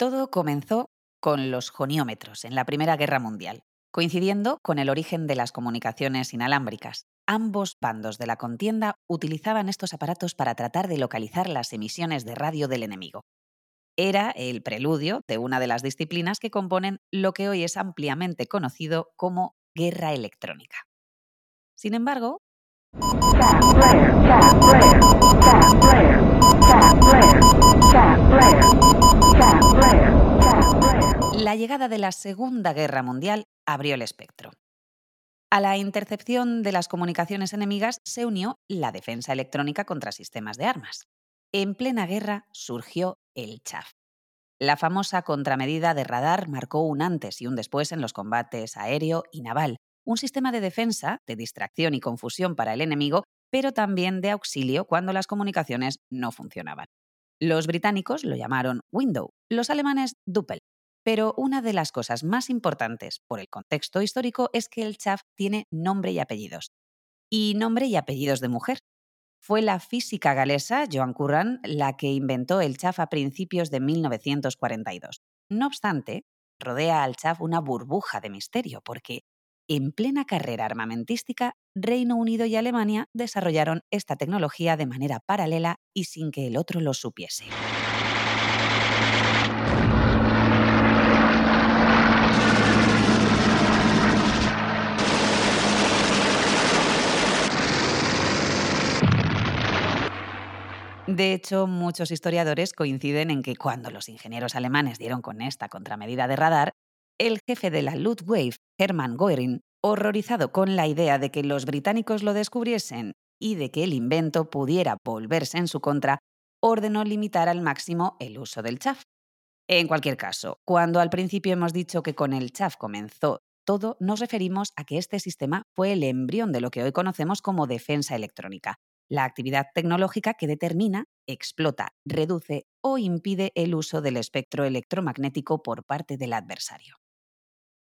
Todo comenzó con los joniómetros en la Primera Guerra Mundial, coincidiendo con el origen de las comunicaciones inalámbricas. Ambos bandos de la contienda utilizaban estos aparatos para tratar de localizar las emisiones de radio del enemigo. Era el preludio de una de las disciplinas que componen lo que hoy es ampliamente conocido como guerra electrónica. Sin embargo, la llegada de la Segunda Guerra Mundial abrió el espectro. A la intercepción de las comunicaciones enemigas se unió la defensa electrónica contra sistemas de armas. En plena guerra surgió el CHAF. La famosa contramedida de radar marcó un antes y un después en los combates aéreo y naval, un sistema de defensa, de distracción y confusión para el enemigo, pero también de auxilio cuando las comunicaciones no funcionaban. Los británicos lo llamaron Window, los alemanes Duppel. Pero una de las cosas más importantes por el contexto histórico es que el CHAF tiene nombre y apellidos. Y nombre y apellidos de mujer. Fue la física galesa Joan Curran la que inventó el CHAF a principios de 1942. No obstante, rodea al CHAF una burbuja de misterio, porque en plena carrera armamentística, Reino Unido y Alemania desarrollaron esta tecnología de manera paralela y sin que el otro lo supiese. De hecho, muchos historiadores coinciden en que cuando los ingenieros alemanes dieron con esta contramedida de radar, el jefe de la Luftwaffe, Hermann Göring, horrorizado con la idea de que los británicos lo descubriesen y de que el invento pudiera volverse en su contra, ordenó limitar al máximo el uso del chaff. En cualquier caso, cuando al principio hemos dicho que con el chaff comenzó todo, nos referimos a que este sistema fue el embrión de lo que hoy conocemos como defensa electrónica, la actividad tecnológica que determina, explota, reduce o impide el uso del espectro electromagnético por parte del adversario.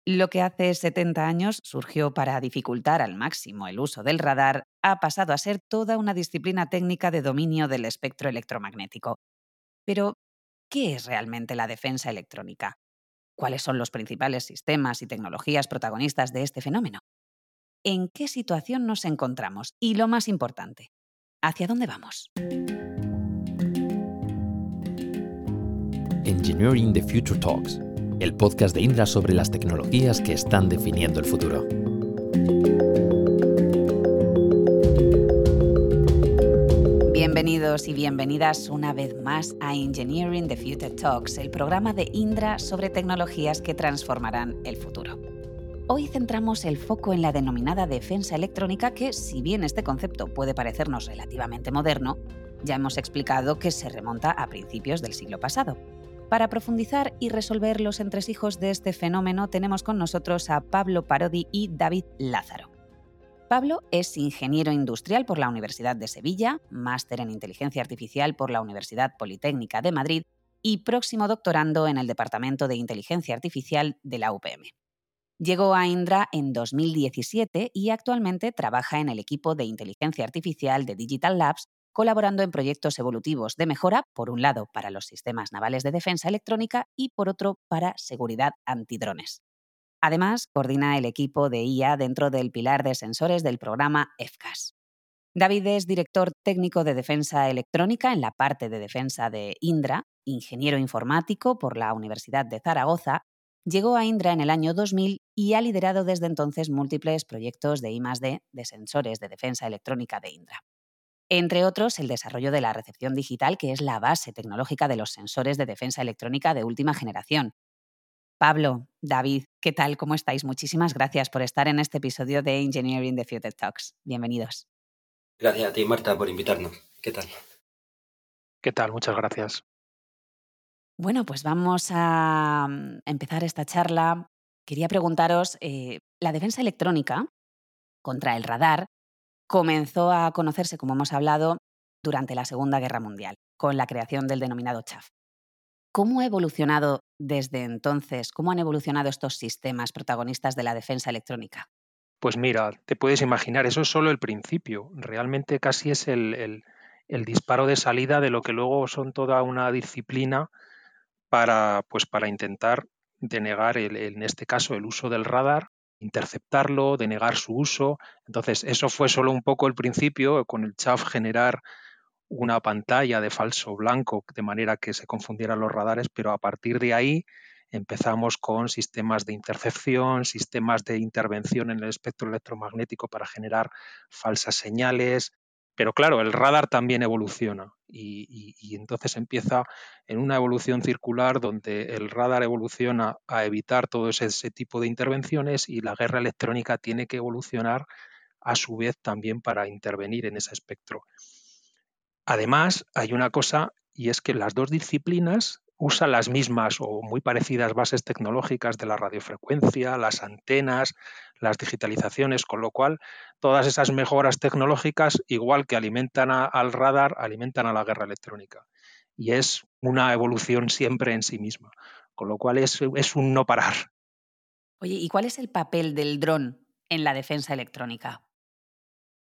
Lo que hace 70 años surgió para dificultar al máximo el uso del radar ha pasado a ser toda una disciplina técnica de dominio del espectro electromagnético. Pero, ¿qué es realmente la defensa electrónica? ¿Cuáles son los principales sistemas y tecnologías protagonistas de este fenómeno? ¿En qué situación nos encontramos? Y lo más importante, ¿hacia dónde vamos? Engineering the Future Talks el podcast de Indra sobre las tecnologías que están definiendo el futuro. Bienvenidos y bienvenidas una vez más a Engineering the Future Talks, el programa de Indra sobre tecnologías que transformarán el futuro. Hoy centramos el foco en la denominada defensa electrónica que, si bien este concepto puede parecernos relativamente moderno, ya hemos explicado que se remonta a principios del siglo pasado. Para profundizar y resolver los entresijos de este fenómeno tenemos con nosotros a Pablo Parodi y David Lázaro. Pablo es ingeniero industrial por la Universidad de Sevilla, máster en inteligencia artificial por la Universidad Politécnica de Madrid y próximo doctorando en el Departamento de Inteligencia Artificial de la UPM. Llegó a Indra en 2017 y actualmente trabaja en el equipo de inteligencia artificial de Digital Labs colaborando en proyectos evolutivos de mejora, por un lado para los sistemas navales de defensa electrónica y por otro para seguridad antidrones. Además, coordina el equipo de IA dentro del pilar de sensores del programa EFCAS. David es director técnico de defensa electrónica en la parte de defensa de Indra, ingeniero informático por la Universidad de Zaragoza, llegó a Indra en el año 2000 y ha liderado desde entonces múltiples proyectos de I+D de sensores de defensa electrónica de Indra entre otros el desarrollo de la recepción digital, que es la base tecnológica de los sensores de defensa electrónica de última generación. Pablo, David, ¿qué tal? ¿Cómo estáis? Muchísimas gracias por estar en este episodio de Engineering the Future Talks. Bienvenidos. Gracias a ti, Marta, por invitarnos. ¿Qué tal? ¿Qué tal? Muchas gracias. Bueno, pues vamos a mm, empezar esta charla. Quería preguntaros, eh, la defensa electrónica contra el radar comenzó a conocerse, como hemos hablado, durante la Segunda Guerra Mundial, con la creación del denominado CHAF. ¿Cómo ha evolucionado desde entonces? ¿Cómo han evolucionado estos sistemas protagonistas de la defensa electrónica? Pues mira, te puedes imaginar, eso es solo el principio. Realmente casi es el, el disparo de salida de lo que luego son toda una disciplina para, pues, para intentar denegar, en este caso, el uso del radar, interceptarlo, denegar su uso. Entonces, eso fue solo un poco el principio, con el CHAF generar una pantalla de falso blanco de manera que se confundieran los radares, pero a partir de ahí empezamos con sistemas de intercepción, sistemas de intervención en el espectro electromagnético para generar falsas señales. Pero claro, el radar también evoluciona y, entonces empieza en una evolución circular donde el radar evoluciona a evitar todo ese, tipo de intervenciones y la guerra electrónica tiene que evolucionar a su vez también para intervenir en ese espectro. Además, hay una cosa y es que las dos disciplinas usan las mismas o muy parecidas bases tecnológicas de la radiofrecuencia, las antenas, las digitalizaciones, con lo cual todas esas mejoras tecnológicas, igual que alimentan al radar, alimentan a la guerra electrónica. Y es una evolución siempre en sí misma, con lo cual es, es un no parar. Oye, ¿y cuál es el papel del dron en la defensa electrónica?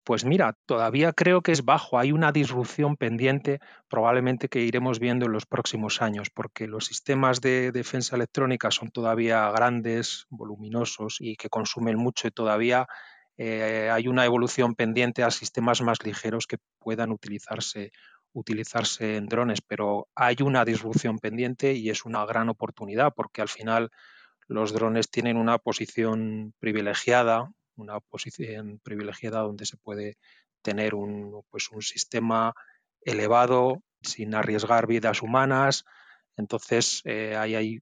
Pues mira, todavía creo que es bajo. Hay una disrupción pendiente probablemente que iremos viendo en los próximos años, porque los sistemas de defensa electrónica son todavía grandes, voluminosos y que consumen mucho y todavía eh, hay una evolución pendiente a sistemas más ligeros que puedan utilizarse, utilizarse en drones, pero hay una disrupción pendiente y es una gran oportunidad porque al final los drones tienen una posición privilegiada una posición privilegiada donde se puede tener un, pues un sistema elevado sin arriesgar vidas humanas. Entonces, eh, ahí hay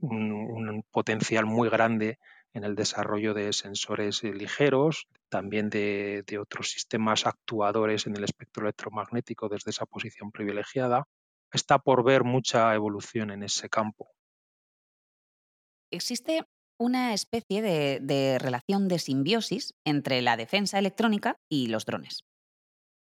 un, potencial muy grande en el desarrollo de sensores ligeros, también de, de, otros sistemas actuadores en el espectro electromagnético desde esa posición privilegiada. Está por ver mucha evolución en ese campo. ¿Existe una especie de, relación de simbiosis entre la defensa electrónica y los drones.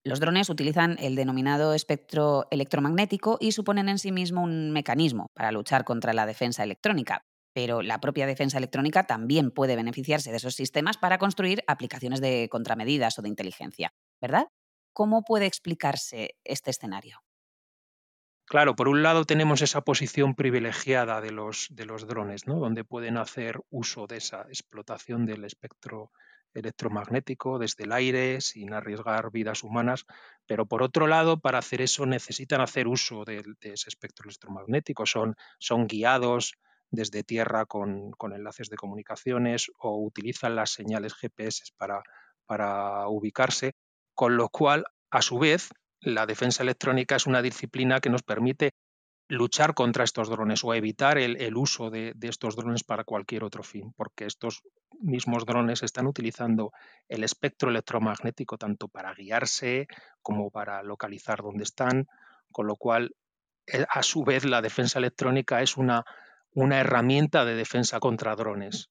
Los drones utilizan el denominado espectro electromagnético y suponen en sí mismo un mecanismo para luchar contra la defensa electrónica, pero la propia defensa electrónica también puede beneficiarse de esos sistemas para construir aplicaciones de contramedidas o de inteligencia, ¿verdad? ¿Cómo puede explicarse este escenario? Claro, por un lado tenemos esa posición privilegiada de los, de los drones, ¿no? donde pueden hacer uso de esa explotación del espectro electromagnético desde el aire sin arriesgar vidas humanas, pero por otro lado, para hacer eso necesitan hacer uso de, ese espectro electromagnético, son, son guiados desde tierra con, con, enlaces de comunicaciones o utilizan las señales GPS para, para ubicarse, con lo cual, a su vez, la defensa electrónica es una disciplina que nos permite luchar contra estos drones o evitar el, uso de, estos drones para cualquier otro fin, porque estos mismos drones están utilizando el espectro electromagnético tanto para guiarse como para localizar dónde están, con lo cual, eh, a su vez, la defensa electrónica es una, herramienta de defensa contra drones,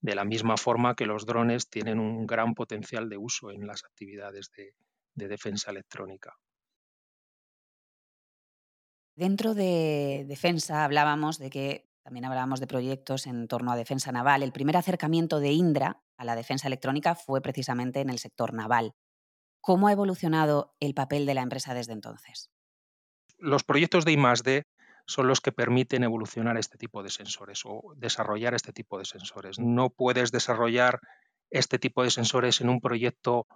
de la misma forma que los drones tienen un gran potencial de uso en las actividades de, de defensa electrónica. Dentro de defensa hablábamos de que también hablábamos de proyectos en torno a defensa naval. El primer acercamiento de Indra a la defensa electrónica fue precisamente en el sector naval. ¿Cómo ha evolucionado el papel de la empresa desde entonces? Los proyectos de I+D son los que permiten evolucionar este tipo de sensores o desarrollar este tipo de sensores. No puedes desarrollar este tipo de sensores en un proyecto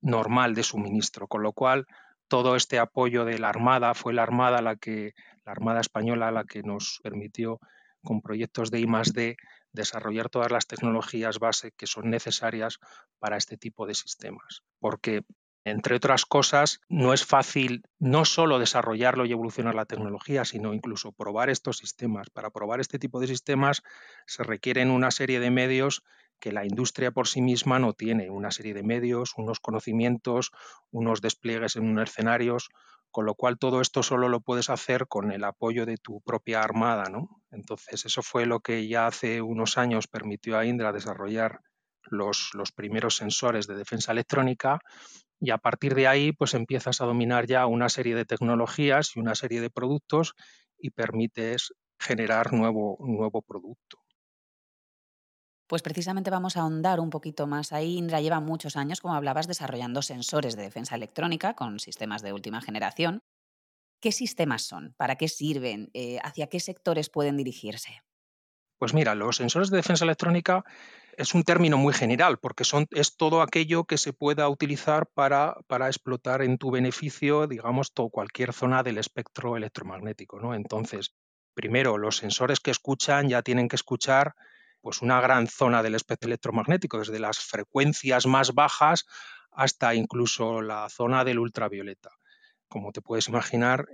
normal de suministro, con lo cual todo este apoyo de la Armada fue la Armada la que la Armada española la que nos permitió con proyectos de I+D desarrollar todas las tecnologías base que son necesarias para este tipo de sistemas, porque entre otras cosas, no es fácil no solo desarrollarlo y evolucionar la tecnología, sino incluso probar estos sistemas. Para probar este tipo de sistemas se requieren una serie de medios que la industria por sí misma no tiene una serie de medios, unos conocimientos, unos despliegues en unos escenarios, con lo cual todo esto solo lo puedes hacer con el apoyo de tu propia armada, ¿no? Entonces eso fue lo que ya hace unos años permitió a Indra desarrollar los, los primeros sensores de defensa electrónica y a partir de ahí pues empiezas a dominar ya una serie de tecnologías y una serie de productos y permites generar nuevo, nuevo producto. Pues precisamente vamos a ahondar un poquito más ahí. Indra lleva muchos años, como hablabas, desarrollando sensores de defensa electrónica con sistemas de última generación. ¿Qué sistemas son? ¿Para qué sirven? Eh, ¿Hacia qué sectores pueden dirigirse? Pues mira, los sensores de defensa electrónica es un término muy general porque son, es todo aquello que se pueda utilizar para, para explotar en tu beneficio, digamos, cualquier zona del espectro electromagnético. ¿no? Entonces, primero, los sensores que escuchan ya tienen que escuchar pues, una gran zona del espectro electromagnético, desde las frecuencias más bajas hasta incluso la zona del ultravioleta. Como te puedes imaginar,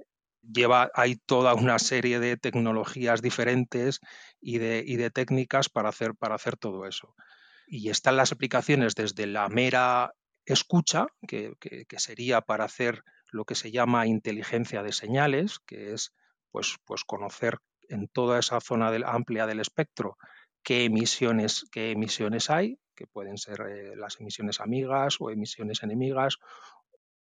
lleva, hay toda una serie de tecnologías diferentes y de, de técnicas para hacer, para hacer todo eso. Y están las aplicaciones desde la mera escucha, que, sería para hacer lo que se llama inteligencia de señales, que es pues, pues conocer en toda esa zona amplia del espectro qué emisiones, qué emisiones hay, que pueden ser eh, las emisiones amigas o emisiones enemigas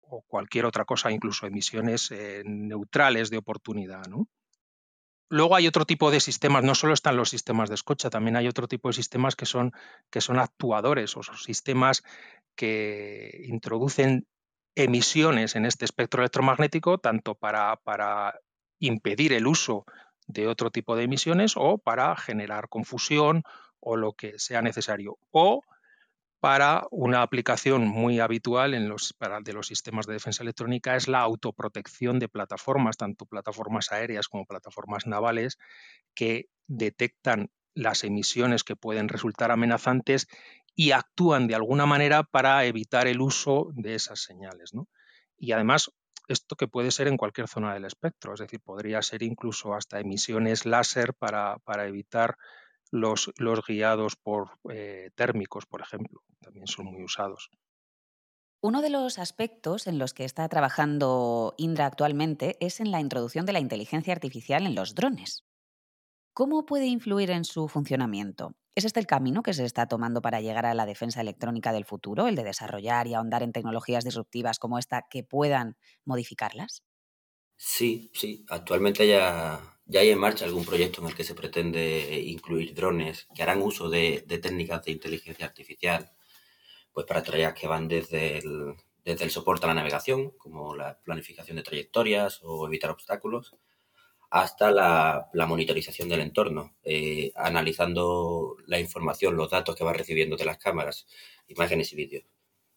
o cualquier otra cosa, incluso emisiones eh, neutrales de oportunidad. Luego hay otro tipo de sistemas, no solo están los sistemas de escucha, también hay otro tipo de sistemas que son, que son actuadores o son sistemas que introducen emisiones en este espectro electromagnético, tanto para, para impedir el uso de otro tipo de emisiones o para generar confusión o lo que sea necesario. O para una aplicación muy habitual en los, de los sistemas de defensa electrónica es la autoprotección de plataformas, tanto plataformas aéreas como plataformas navales, que detectan las emisiones que pueden resultar amenazantes y actúan de alguna manera para evitar el uso de esas señales. Y además, esto que puede ser en cualquier zona del espectro, es decir, podría ser incluso hasta emisiones láser para, para evitar los, guiados por eh, térmicos, por ejemplo, también son muy usados. Uno de los aspectos en los que está trabajando Indra actualmente es en la introducción de la inteligencia artificial en los drones. ¿Cómo puede influir en su funcionamiento? ¿Es este el camino que se está tomando para llegar a la defensa electrónica del futuro, el de desarrollar y ahondar en tecnologías disruptivas como esta que puedan modificarlas? Sí, sí. Actualmente ya ya hay en marcha algún proyecto en el que se pretende incluir drones que harán uso de, técnicas de inteligencia artificial, pues para tareas que van desde el, desde el soporte a la navegación, como la planificación de trayectorias o evitar obstáculos, hasta la, monitorización del entorno, eh, analizando la información, los datos que va recibiendo de las cámaras, imágenes y vídeos.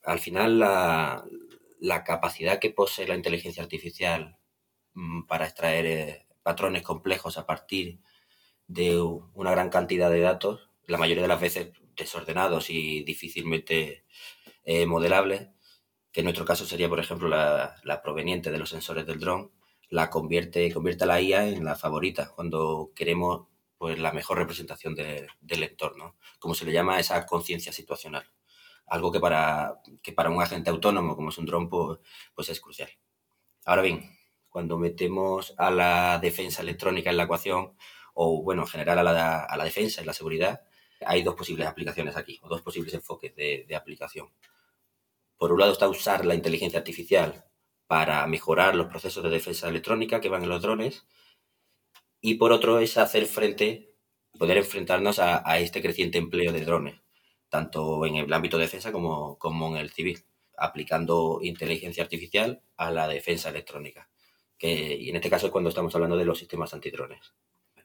Al final, la, la capacidad que posee la inteligencia artificial mm, para extraer eh, patrones complejos a partir de una gran cantidad de datos, la mayoría de las veces desordenados y difícilmente eh, modelables, que en nuestro caso sería, por ejemplo, la, proveniente de los sensores del dron, la convierte, convierte a la IA en la favorita cuando queremos pues, la mejor representación del entorno, como se le llama esa conciencia situacional. Algo que para, que para un agente autónomo como es un dron pues, pues es crucial. Ahora bien, cuando metemos a la defensa electrónica en la ecuación, o bueno, en general a la, a la defensa y la seguridad, hay dos posibles aplicaciones aquí, o dos posibles enfoques de, de aplicación. Por un lado está usar la inteligencia artificial para mejorar los procesos de defensa electrónica que van en los drones, y por otro es hacer frente, poder enfrentarnos a, este creciente empleo de drones, tanto en el ámbito de defensa como, como en el civil, aplicando inteligencia artificial a la defensa electrónica que, y en este caso es cuando estamos hablando de los sistemas antidrones.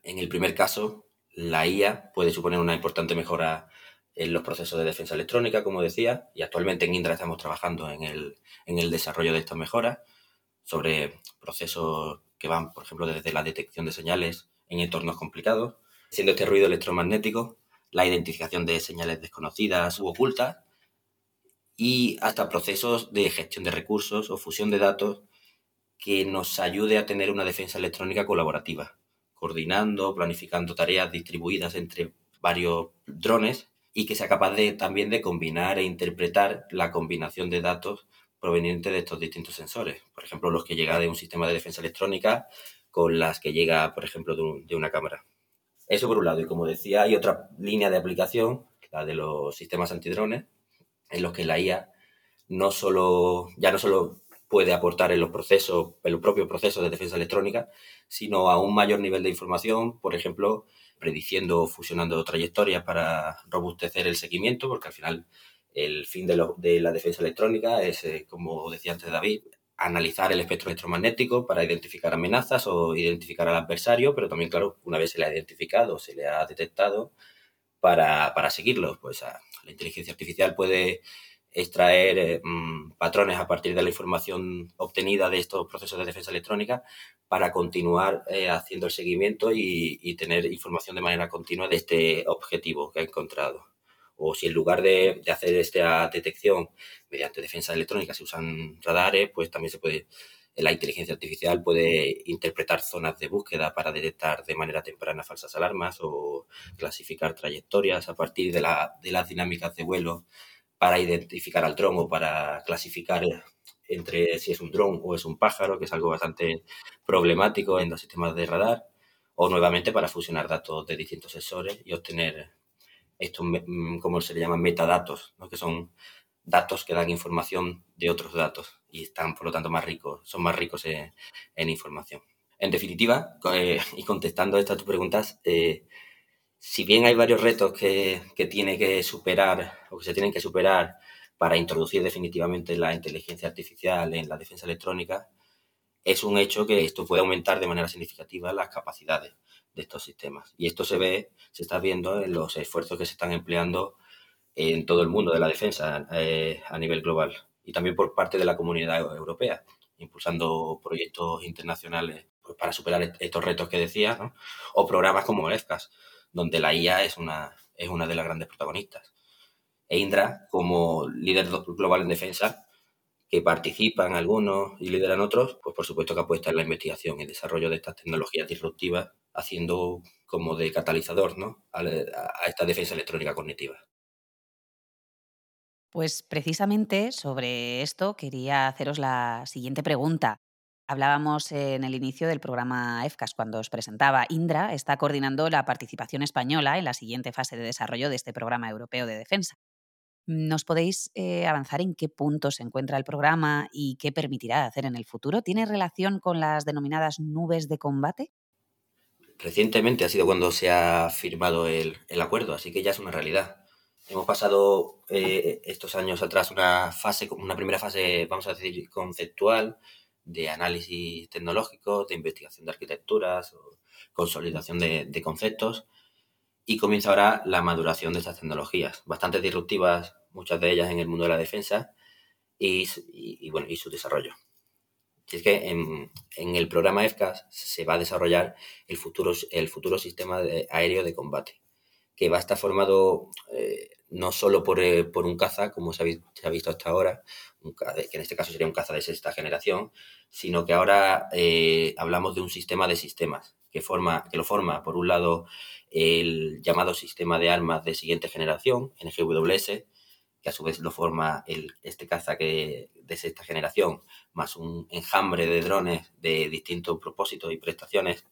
En el primer caso, la IA puede suponer una importante mejora en los procesos de defensa electrónica, como decía, y actualmente en Indra estamos trabajando en el, en el desarrollo de estas mejoras sobre procesos que van, por ejemplo, desde la detección de señales en entornos complicados, siendo este ruido electromagnético, la identificación de señales desconocidas u ocultas, y hasta procesos de gestión de recursos o fusión de datos que nos ayude a tener una defensa electrónica colaborativa, coordinando, planificando tareas distribuidas entre varios drones y que sea capaz de, también de combinar e interpretar la combinación de datos provenientes de estos distintos sensores. Por ejemplo, los que llega de un sistema de defensa electrónica con las que llega, por ejemplo, de, de una cámara. Eso por un lado. Y como decía, hay otra línea de aplicación, la de los sistemas antidrones, en los que la IA no solo, ya no solo puede aportar en los procesos, en los propios procesos de defensa electrónica, sino a un mayor nivel de información, por ejemplo, prediciendo o fusionando trayectorias para robustecer el seguimiento, porque al final el fin de, la defensa electrónica es, eh, como decía antes David, analizar el espectro electromagnético para identificar amenazas o identificar al adversario, pero también, claro, una vez se le ha identificado, se le ha detectado, para, para seguirlo. Pues la inteligencia artificial puede extraer eh, mm, patrones a partir de la información obtenida de estos procesos de defensa electrónica para continuar eh, haciendo el seguimiento y, tener información de manera continua de este objetivo que ha encontrado. O si en lugar de, hacer esta detección mediante defensa electrónica se usan radares, pues también se puede, la inteligencia artificial puede interpretar zonas de búsqueda para detectar de manera temprana falsas alarmas o clasificar trayectorias a partir de, la, de las dinámicas de vuelo para identificar al dron o para clasificar entre si es un dron o es un pájaro, que es algo bastante problemático en los sistemas de radar, o nuevamente para fusionar datos de distintos sensores y obtener estos, mm, como se le llaman, metadatos, que son datos que dan información de otros datos y están, por lo tanto, más ricos, son más ricos en, información. En definitiva, eh, y contestando a estas preguntas, eh, si bien hay varios retos que, que tiene que superar o que se tienen que superar para introducir definitivamente la inteligencia artificial en la defensa electrónica, es un hecho que esto puede aumentar de manera significativa las capacidades de estos sistemas. Y esto se ve, se está viendo en los esfuerzos que se están empleando en todo el mundo de la defensa eh, a nivel global y también por parte de la comunidad europea, impulsando proyectos internacionales pues, para superar estos retos que decía, ¿no? o programas como EFCAS, donde la IA es una, es una de las grandes protagonistas. E Indra, como líder global en defensa, que participan algunos y lideran otros, pues por supuesto que apuesta en la investigación y desarrollo de estas tecnologías disruptivas, haciendo como de catalizador ¿no? a, a esta defensa electrónica cognitiva. Pues precisamente sobre esto quería haceros la siguiente pregunta. Hablábamos en el inicio del programa EFCAS cuando os presentaba. Indra está coordinando la participación española en la siguiente fase de desarrollo de este programa europeo de defensa. ¿Nos podéis eh, avanzar en qué punto se encuentra el programa y qué permitirá hacer en el futuro? ¿Tiene relación con las denominadas nubes de combate? Recientemente ha sido cuando se ha firmado el, acuerdo, así que ya es una realidad. Hemos pasado eh, estos años atrás una fase, una primera fase, vamos a decir, conceptual, de análisis tecnológico, de investigación de arquitecturas, o consolidación de, conceptos. Y comienza ahora la maduración de estas tecnologías, bastante disruptivas, muchas de ellas en el mundo de la defensa y, bueno, y su desarrollo. Y es que en, el programa EFCAS se va a desarrollar el futuro, el futuro sistema aéreo de combate, que va a estar formado eh, no solo por, eh, por, un caza, como se ha, visto hasta ahora, que en este caso sería un caza de sexta generación, sino que ahora eh, hablamos de un sistema de sistemas que, forma, que lo forma, por un lado, el llamado sistema de armas de siguiente generación, NGWS, que a su vez lo forma el, este caza que, de sexta generación, más un enjambre de drones de distintos propósitos y prestaciones.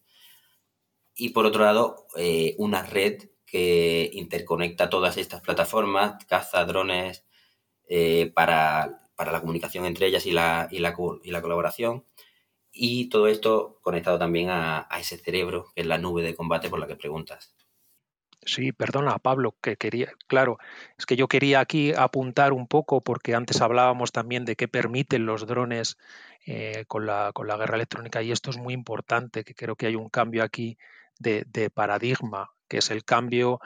Y por otro lado, eh, una red que interconecta todas estas plataformas, caza, drones, eh, para para la comunicación entre ellas y la, y la, y la colaboración. Y todo esto conectado también a, a, ese cerebro, que es la nube de combate por la que preguntas. Sí, perdona, Pablo, que quería, claro, es que yo quería aquí apuntar un poco, porque antes hablábamos también de qué permiten los drones eh, con, la, con la guerra electrónica, y esto es muy importante, que creo que hay un cambio aquí de, de paradigma, que es el cambio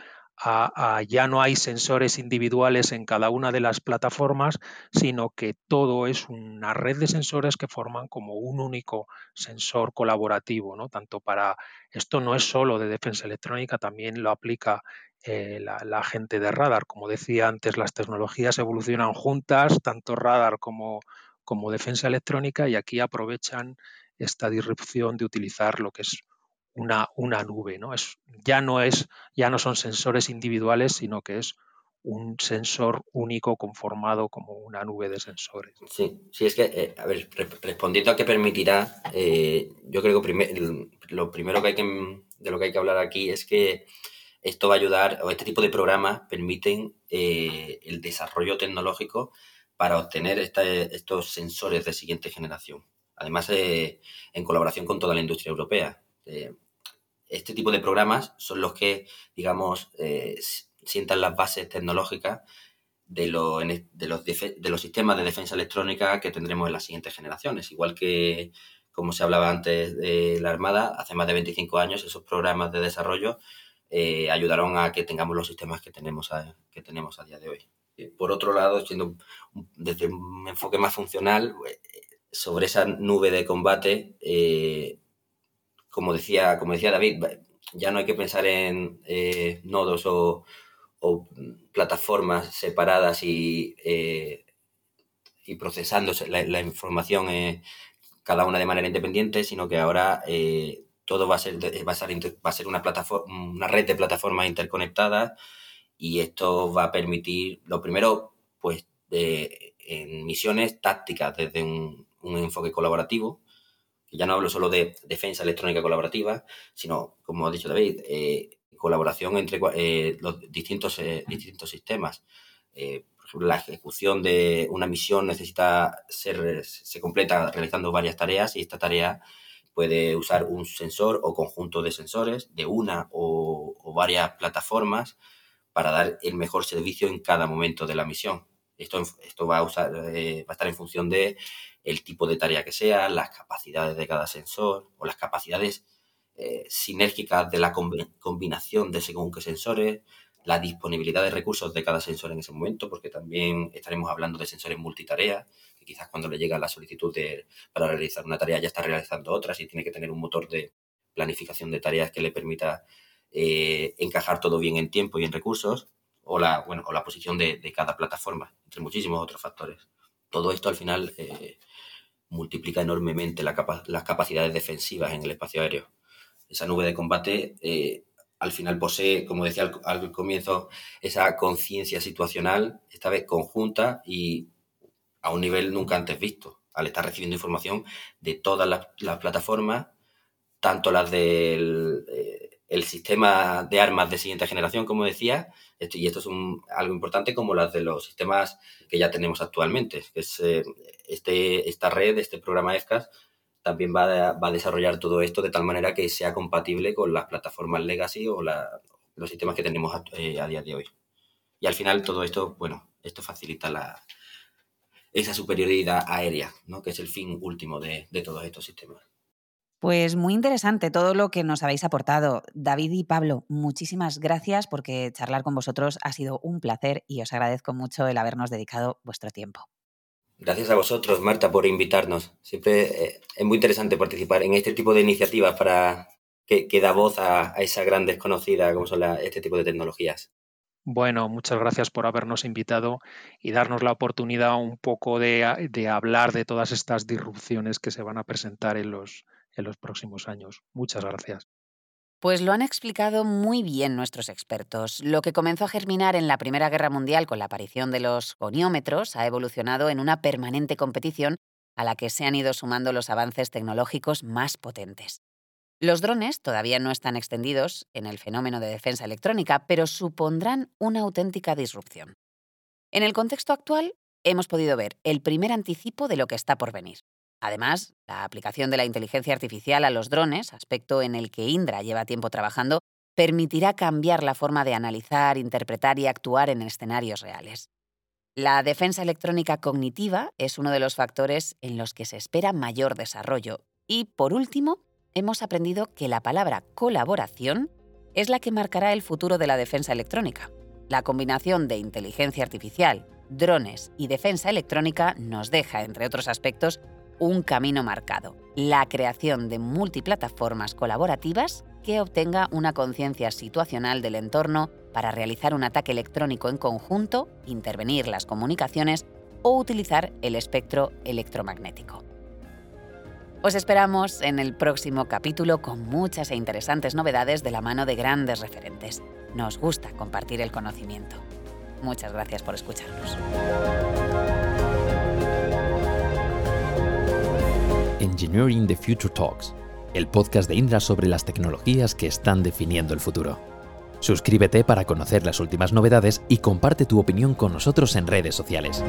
ya no hay sensores individuales en cada una de las plataformas, sino que todo es una red de sensores que forman como un único sensor colaborativo, ¿no? Tanto para esto no es solo de defensa electrónica, también lo aplica eh, la, gente de radar. Como decía antes, las tecnologías evolucionan juntas, tanto radar como, como defensa electrónica, y aquí aprovechan esta disrupción de utilizar lo que es una, una nube, ¿no? Es, ya, no es, ya no son sensores individuales, sino que es un sensor único conformado como una nube de sensores. Sí, sí, es que, eh, a ver, respondiendo a qué permitirá, eh, yo creo que lo primero que hay que, de lo que hay que hablar aquí es que esto va a ayudar, o este tipo de programas permiten eh, el desarrollo tecnológico para obtener estos sensores de siguiente generación. Además, en colaboración con toda la industria europea este tipo de programas son los que, digamos, eh, sientan las bases tecnológicas de, los, de, los, de los sistemas de defensa electrónica que tendremos en las siguientes generaciones. Igual que, como se hablaba antes de la Armada, hace más de 25 años esos programas de desarrollo eh, ayudaron a que tengamos los sistemas que tenemos a, que tenemos a día de hoy. Por otro lado, siendo desde un enfoque más funcional, eh, sobre esa nube de combate, como, decía, como decía David, ya no hay que pensar en nodos o, plataformas separadas y, y procesando la, información cada una de manera independiente, sino que ahora todo va a ser, va a ser, va a ser una, plataforma, una red de plataformas interconectadas y esto va a permitir, lo primero, pues, de, en misiones tácticas desde un, enfoque colaborativo, ya no hablo solo de defensa electrónica colaborativa, sino, como ha dicho David, eh, colaboración entre eh, los distintos, eh, distintos sistemas. por ejemplo, la ejecución de una misión necesita ser, se completa realizando varias tareas y esta tarea puede usar un sensor o conjunto de sensores de una o, varias plataformas para dar el mejor servicio en cada momento de la misión. Esto, esto va, a usar, eh, va estar en función de el tipo de tarea que sea, las capacidades de cada sensor o las capacidades eh, sinérgicas de la combinación de según qué sensores, la disponibilidad de recursos de cada sensor en ese momento, porque también estaremos hablando de sensores multitarea, quizás cuando le llega la solicitud para realizar una tarea ya está realizando otras y tiene que tener un motor de planificación de tareas que le permita eh, encajar todo bien en tiempo y en recursos, o la, bueno, o la posición de, cada plataforma, entre muchísimos otros factores. Todo esto al final eh, multiplica enormemente las capacidades defensivas en el espacio aéreo. Esa nube de combate eh, al final posee, como decía al, al comienzo, esa conciencia situacional, esta vez conjunta y a un nivel nunca antes visto, al estar recibiendo información de todas las, plataformas, tanto las del eh, el sistema de armas de siguiente generación, como decía, y esto es algo importante, como las de los sistemas que ya tenemos actualmente, que es eh, este, esta red, este programa EFCAS, también va a, desarrollar todo esto de tal manera que sea compatible con las plataformas legacy o los sistemas que tenemos eh, a día de hoy. Y al final todo esto, bueno, esto facilita la, esa superioridad aérea, ¿no? que es el fin último de, todos estos sistemas. Pues muy interesante todo lo que nos habéis aportado. David y Pablo, muchísimas gracias porque charlar con vosotros ha sido un placer y os agradezco mucho el habernos dedicado vuestro tiempo. Gracias a vosotros, Marta, por invitarnos. Siempre eh, es muy interesante participar en este tipo de iniciativas para que, da voz a, esa gran desconocida como son este tipo de tecnologías. Bueno, muchas gracias por habernos invitado y darnos la oportunidad un poco de, hablar de todas estas disrupciones que se van a presentar en los, en los próximos años. Muchas gracias. Pues lo han explicado muy bien nuestros expertos. Lo que comenzó a germinar en la Primera Guerra Mundial con la aparición de los goniómetros ha evolucionado en una permanente competición a la que se han ido sumando los avances tecnológicos más potentes. Los drones todavía no están extendidos en el fenómeno de defensa electrónica, pero supondrán una auténtica disrupción. En el contexto actual, hemos podido ver el primer anticipo de lo que está por venir. Además, la aplicación de la inteligencia artificial a los drones, aspecto en el que Indra lleva tiempo trabajando, permitirá cambiar la forma de analizar, interpretar y actuar en escenarios reales. La defensa electrónica cognitiva es uno de los factores en los que se espera mayor desarrollo. Y, por último, hemos aprendido que la palabra colaboración es la que marcará el futuro de la defensa electrónica. La combinación de inteligencia artificial, drones y defensa electrónica nos deja, entre otros aspectos, un camino marcado, la creación de multiplataformas colaborativas que obtenga una conciencia situacional del entorno para realizar un ataque electrónico en conjunto, intervenir las comunicaciones o utilizar el espectro electromagnético. Os esperamos en el próximo capítulo con muchas e interesantes novedades de la mano de grandes referentes. Nos gusta compartir el conocimiento. Muchas gracias por escucharnos. Engineering the Future Talks, el podcast de Indra sobre las tecnologías que están definiendo el futuro. Suscríbete para conocer las últimas novedades y comparte tu opinión con nosotros en redes sociales.